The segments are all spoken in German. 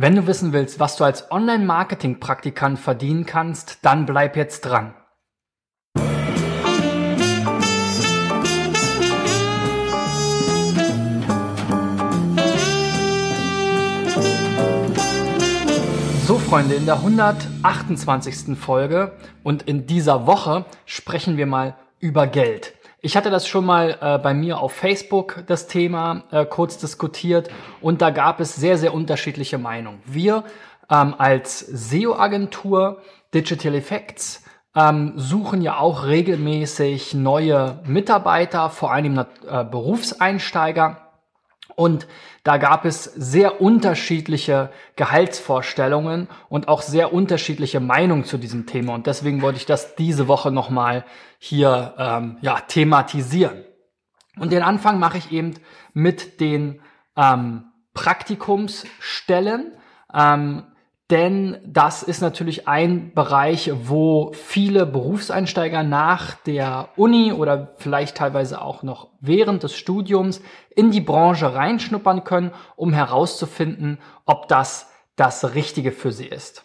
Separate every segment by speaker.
Speaker 1: Wenn du wissen willst, was du als Online-Marketing-Praktikant verdienen kannst, dann bleib jetzt dran. So Freunde, in der 128. Folge und in dieser Woche sprechen wir mal über Geld. Ich hatte das schon mal äh, bei mir auf Facebook, das Thema, äh, kurz diskutiert und da gab es sehr, sehr unterschiedliche Meinungen. Wir ähm, als SEO-Agentur Digital Effects ähm, suchen ja auch regelmäßig neue Mitarbeiter, vor allem äh, Berufseinsteiger. Und da gab es sehr unterschiedliche Gehaltsvorstellungen und auch sehr unterschiedliche Meinungen zu diesem Thema. Und deswegen wollte ich das diese Woche nochmal hier ähm, ja, thematisieren. Und den Anfang mache ich eben mit den ähm, Praktikumsstellen. Ähm, denn das ist natürlich ein Bereich, wo viele Berufseinsteiger nach der Uni oder vielleicht teilweise auch noch während des Studiums in die Branche reinschnuppern können, um herauszufinden, ob das das Richtige für sie ist.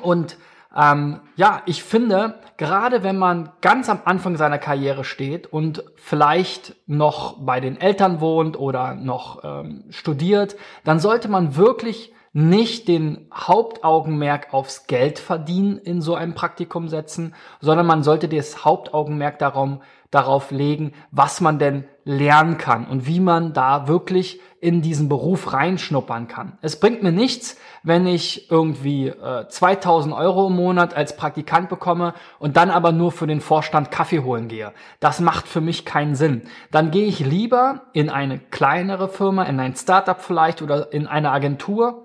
Speaker 1: Und ähm, ja, ich finde, gerade wenn man ganz am Anfang seiner Karriere steht und vielleicht noch bei den Eltern wohnt oder noch ähm, studiert, dann sollte man wirklich nicht den Hauptaugenmerk aufs Geld verdienen in so einem Praktikum setzen, sondern man sollte das Hauptaugenmerk darum, darauf legen, was man denn lernen kann und wie man da wirklich in diesen Beruf reinschnuppern kann. Es bringt mir nichts, wenn ich irgendwie äh, 2000 Euro im Monat als Praktikant bekomme und dann aber nur für den Vorstand Kaffee holen gehe. Das macht für mich keinen Sinn. Dann gehe ich lieber in eine kleinere Firma, in ein Startup vielleicht oder in eine Agentur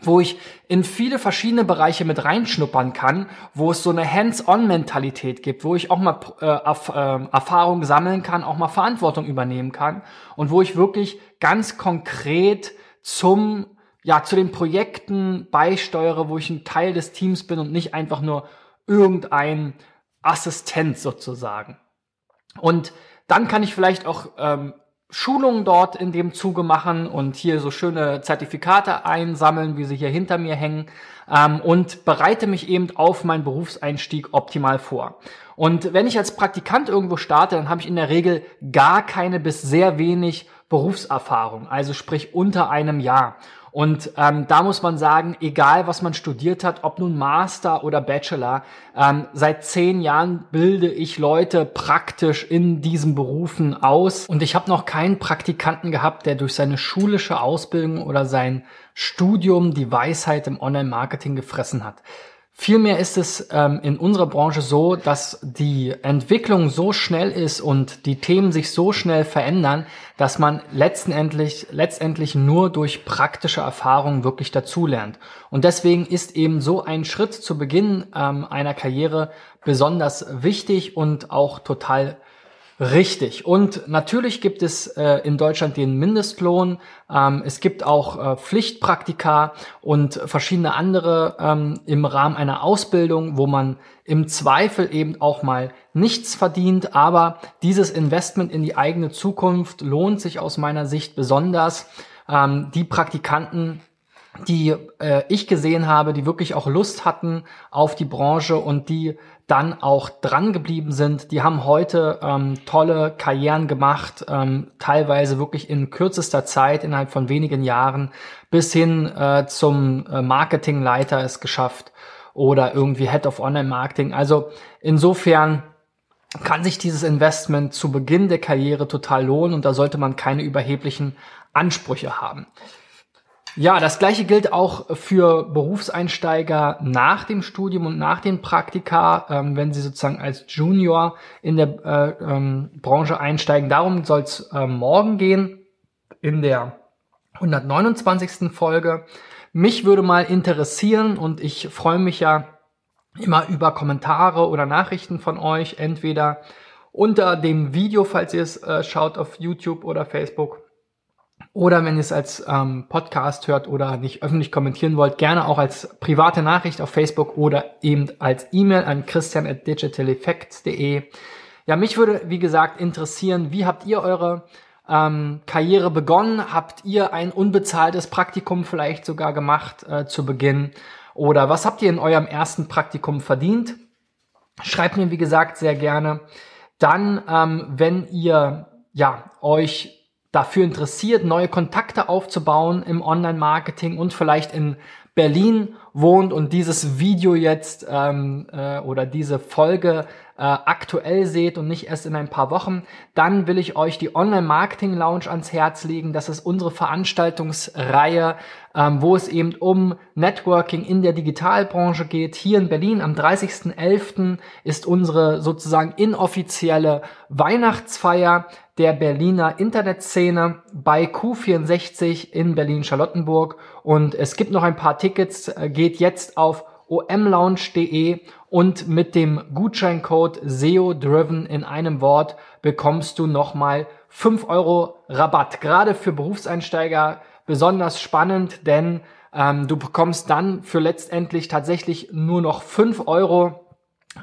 Speaker 1: wo ich in viele verschiedene Bereiche mit reinschnuppern kann, wo es so eine Hands-on-Mentalität gibt, wo ich auch mal äh, äh, Erfahrung sammeln kann, auch mal Verantwortung übernehmen kann und wo ich wirklich ganz konkret zum ja zu den Projekten beisteuere, wo ich ein Teil des Teams bin und nicht einfach nur irgendein Assistent sozusagen. Und dann kann ich vielleicht auch ähm, Schulungen dort in dem Zuge machen und hier so schöne Zertifikate einsammeln, wie sie hier hinter mir hängen ähm, und bereite mich eben auf meinen Berufseinstieg optimal vor. Und wenn ich als Praktikant irgendwo starte, dann habe ich in der Regel gar keine bis sehr wenig Berufserfahrung, also sprich unter einem Jahr. Und ähm, da muss man sagen, egal was man studiert hat, ob nun Master oder Bachelor, ähm, seit zehn Jahren bilde ich Leute praktisch in diesen Berufen aus. Und ich habe noch keinen Praktikanten gehabt, der durch seine schulische Ausbildung oder sein Studium die Weisheit im Online-Marketing gefressen hat. Vielmehr ist es ähm, in unserer Branche so, dass die Entwicklung so schnell ist und die Themen sich so schnell verändern, dass man letztendlich, letztendlich nur durch praktische Erfahrungen wirklich dazulernt. Und deswegen ist eben so ein Schritt zu Beginn ähm, einer Karriere besonders wichtig und auch total Richtig. Und natürlich gibt es äh, in Deutschland den Mindestlohn. Ähm, es gibt auch äh, Pflichtpraktika und verschiedene andere ähm, im Rahmen einer Ausbildung, wo man im Zweifel eben auch mal nichts verdient. Aber dieses Investment in die eigene Zukunft lohnt sich aus meiner Sicht besonders. Ähm, die Praktikanten die äh, ich gesehen habe, die wirklich auch Lust hatten auf die Branche und die dann auch dran geblieben sind. Die haben heute ähm, tolle Karrieren gemacht, ähm, teilweise wirklich in kürzester Zeit, innerhalb von wenigen Jahren, bis hin äh, zum äh, Marketingleiter es geschafft oder irgendwie Head of Online Marketing. Also insofern kann sich dieses Investment zu Beginn der Karriere total lohnen und da sollte man keine überheblichen Ansprüche haben. Ja, das gleiche gilt auch für Berufseinsteiger nach dem Studium und nach den Praktika, ähm, wenn sie sozusagen als Junior in der äh, ähm, Branche einsteigen. Darum soll es äh, morgen gehen in der 129. Folge. Mich würde mal interessieren und ich freue mich ja immer über Kommentare oder Nachrichten von euch, entweder unter dem Video, falls ihr es äh, schaut auf YouTube oder Facebook oder wenn ihr es als ähm, Podcast hört oder nicht öffentlich kommentieren wollt, gerne auch als private Nachricht auf Facebook oder eben als E-Mail an christian at digitaleffects.de. Ja, mich würde, wie gesagt, interessieren, wie habt ihr eure ähm, Karriere begonnen? Habt ihr ein unbezahltes Praktikum vielleicht sogar gemacht äh, zu Beginn? Oder was habt ihr in eurem ersten Praktikum verdient? Schreibt mir, wie gesagt, sehr gerne. Dann, ähm, wenn ihr ja, euch dafür interessiert, neue Kontakte aufzubauen im Online-Marketing und vielleicht in Berlin wohnt und dieses Video jetzt ähm, äh, oder diese Folge äh, aktuell seht und nicht erst in ein paar Wochen, dann will ich euch die Online Marketing Lounge ans Herz legen. Das ist unsere Veranstaltungsreihe, ähm, wo es eben um Networking in der Digitalbranche geht. Hier in Berlin am 30.11. ist unsere sozusagen inoffizielle Weihnachtsfeier der Berliner Internetszene bei Q64 in Berlin-Charlottenburg. Und es gibt noch ein paar Tickets, äh, geht jetzt auf omlounge.de und mit dem Gutscheincode SEO-Driven in einem Wort bekommst du nochmal 5 Euro Rabatt. Gerade für Berufseinsteiger besonders spannend, denn ähm, du bekommst dann für letztendlich tatsächlich nur noch 5 Euro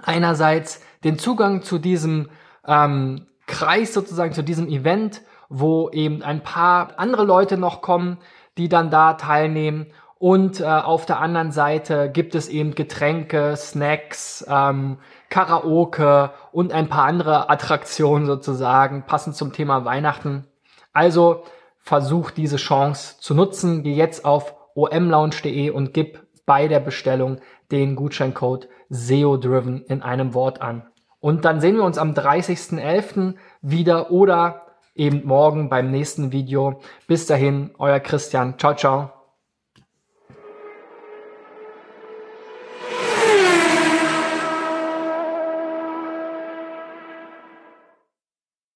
Speaker 1: einerseits den Zugang zu diesem ähm, Kreis sozusagen zu diesem Event, wo eben ein paar andere Leute noch kommen, die dann da teilnehmen. Und äh, auf der anderen Seite gibt es eben Getränke, Snacks, ähm, Karaoke und ein paar andere Attraktionen sozusagen, passend zum Thema Weihnachten. Also versuch diese Chance zu nutzen. Geh jetzt auf omlounge.de und gib bei der Bestellung den Gutscheincode SEO-Driven in einem Wort an. Und dann sehen wir uns am 30.11. wieder oder eben morgen beim nächsten Video. Bis dahin, euer Christian. Ciao, ciao.